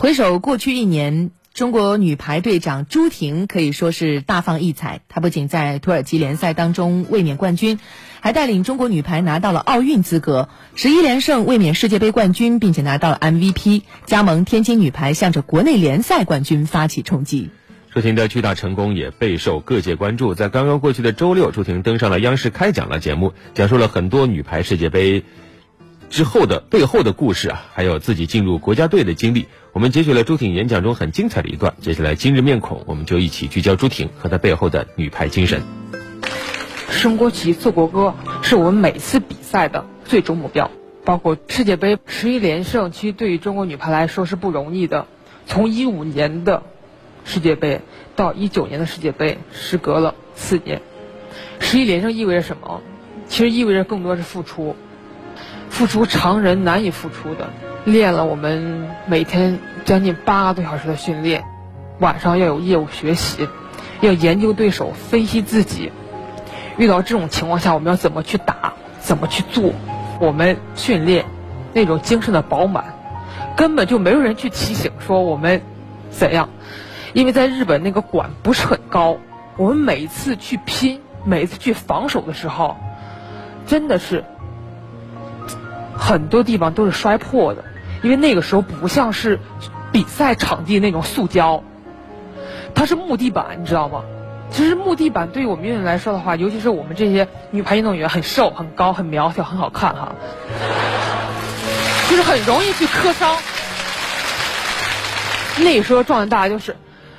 回首过去一年，中国女排队长朱婷可以说是大放异彩。她不仅在土耳其联赛当中卫冕冠军，还带领中国女排拿到了奥运资格，十一连胜卫冕世界杯冠军，并且拿到了 MVP，加盟天津女排，向着国内联赛冠军发起冲击。朱婷的巨大成功也备受各界关注。在刚刚过去的周六，朱婷登上了央视开讲了节目，讲述了很多女排世界杯。之后的背后的故事啊，还有自己进入国家队的经历，我们截取了朱婷演讲中很精彩的一段。接下来今日面孔，我们就一起聚焦朱婷和她背后的女排精神。升国旗、奏国歌是我们每次比赛的最终目标。包括世界杯十一连胜，其实对于中国女排来说是不容易的。从一五年的世界杯到一九年的世界杯，时隔了四年，十一连胜意味着什么？其实意味着更多是付出。付出常人难以付出的，练了我们每天将近八个多小时的训练，晚上要有业务学习，要研究对手，分析自己。遇到这种情况下，我们要怎么去打，怎么去做？我们训练那种精神的饱满，根本就没有人去提醒说我们怎样，因为在日本那个管不是很高。我们每一次去拼，每一次去防守的时候，真的是。很多地方都是摔破的，因为那个时候不像是比赛场地那种塑胶，它是木地板，你知道吗？其实木地板对于我们运动员来说的话，尤其是我们这些女排运动员，很瘦、很高、很苗条、很好看哈，就是很容易去磕伤。那时候状态大家就是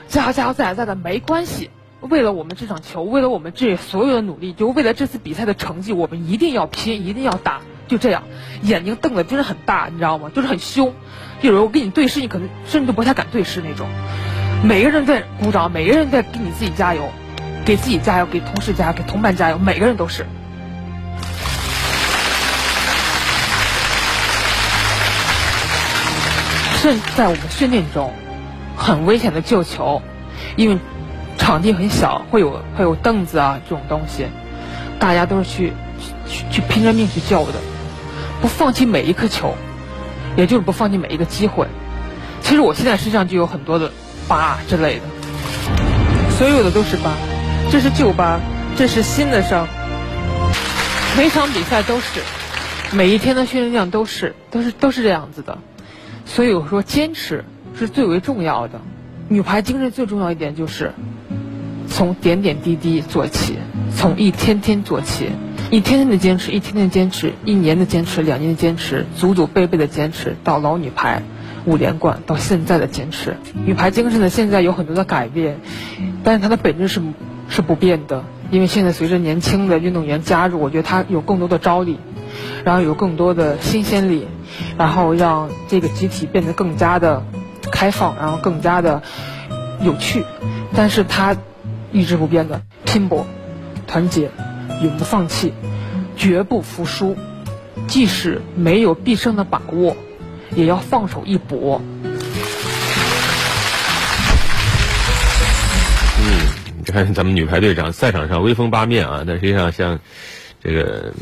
加油加油再来再来没关系，为了我们这场球，为了我们这所有的努力，就为了这次比赛的成绩，我们一定要拼，一定要打。就这样，眼睛瞪得真的很大，你知道吗？就是很凶。有人我跟你对视，你可能甚至都不太敢对视那种。每个人在鼓掌，每个人在给你自己加油，给自己加油，给同事加油，给同伴加油，每个人都是。甚至在我们训练中，很危险的救球，因为场地很小，会有会有凳子啊这种东西，大家都是去去去拼着命去救的。不放弃每一颗球，也就是不放弃每一个机会。其实我现在身上就有很多的疤之类的，所有的都是疤，这是旧疤，这是新的伤。每场比赛都是，每一天的训练量都是，都是都是这样子的。所以我说，坚持是最为重要的。女排精神最重要一点就是，从点点滴滴做起，从一天天做起。一天天的坚持，一天天的坚持，一年的坚持，两年的坚持，祖祖辈辈的坚持，到老女排五连冠，到现在的坚持，女排精神呢，现在有很多的改变，但是它的本质是是不变的。因为现在随着年轻的运动员加入，我觉得它有更多的招力，然后有更多的新鲜力，然后让这个集体变得更加的开放，然后更加的有趣。但是它一直不变的拼搏、团结。永不放弃，绝不服输，即使没有必胜的把握，也要放手一搏。嗯，你看咱们女排队长赛场上威风八面啊，但实际上像这个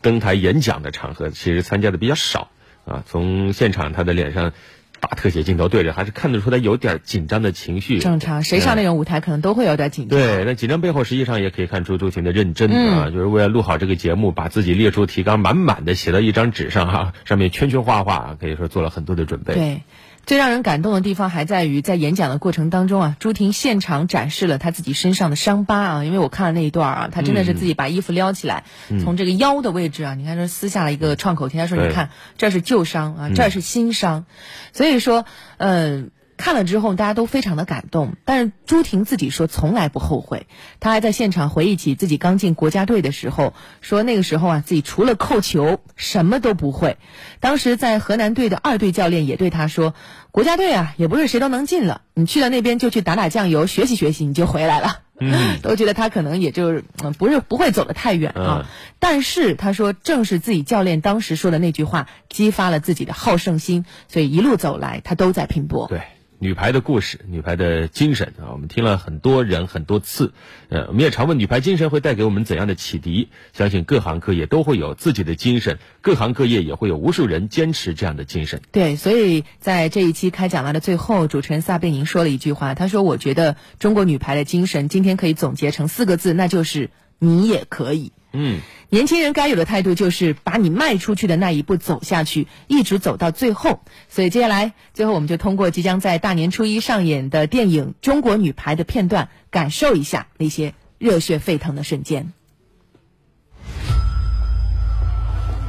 登台演讲的场合，其实参加的比较少啊。从现场她的脸上。大特写镜头对着，还是看得出来有点紧张的情绪。正常，谁上那种舞台可能都会有点紧张。对，那紧张背后实际上也可以看出朱婷的认真啊，就是为了录好这个节目，把自己列出提纲，满满的写到一张纸上哈，上面圈圈画画，可以说做了很多的准备。对。最让人感动的地方还在于，在演讲的过程当中啊，朱婷现场展示了她自己身上的伤疤啊。因为我看了那一段啊，她真的是自己把衣服撩起来，从这个腰的位置啊，你看这撕下了一个创口贴，她说：“你看，这是旧伤啊，这是新伤。”所以说，嗯。看了之后，大家都非常的感动。但是朱婷自己说从来不后悔。她还在现场回忆起自己刚进国家队的时候，说那个时候啊，自己除了扣球什么都不会。当时在河南队的二队教练也对她说：“国家队啊，也不是谁都能进了。你去了那边就去打打酱油，学习学习，你就回来了。”嗯，都觉得他可能也就是不是不会走得太远啊。但是他说，正是自己教练当时说的那句话，激发了自己的好胜心，所以一路走来，他都在拼搏。对。女排的故事，女排的精神啊，我们听了很多人很多次，呃，我们也常问女排精神会带给我们怎样的启迪？相信各行各业都会有自己的精神，各行各业也会有无数人坚持这样的精神。对，所以在这一期开讲了的最后，主持人撒贝宁说了一句话，他说：“我觉得中国女排的精神今天可以总结成四个字，那就是你也可以。”嗯。年轻人该有的态度就是把你迈出去的那一步走下去，一直走到最后。所以接下来，最后我们就通过即将在大年初一上演的电影《中国女排》的片段，感受一下那些热血沸腾的瞬间。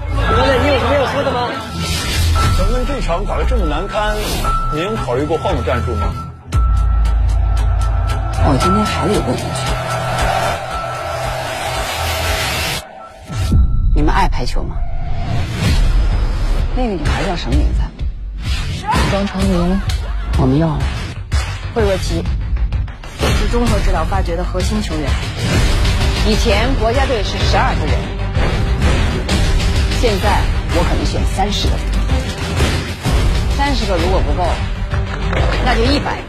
哥哥，你有什么要说的吗？咱们这场打得这么难堪，您考虑过换个战术吗？我今天还得问一句。你们爱排球吗？那个女孩叫什么名字？庄成林。我们要了惠若琪，是综合指导发掘的核心球员。以前国家队是十二个人，现在我可能选三十个人。三十个如果不够，那就一百个。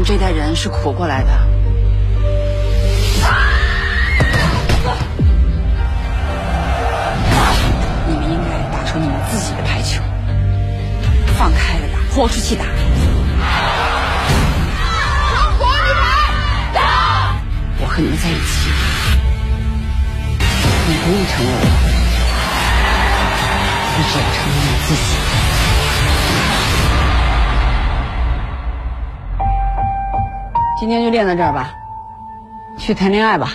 们这代人是苦过来的。你们应该打出你们自己的排球，放开了打，豁出去打。中国女排，打！我和你们在一起。你不用成为我，你只要成为你自己。今天就练到这儿吧，去谈恋爱吧。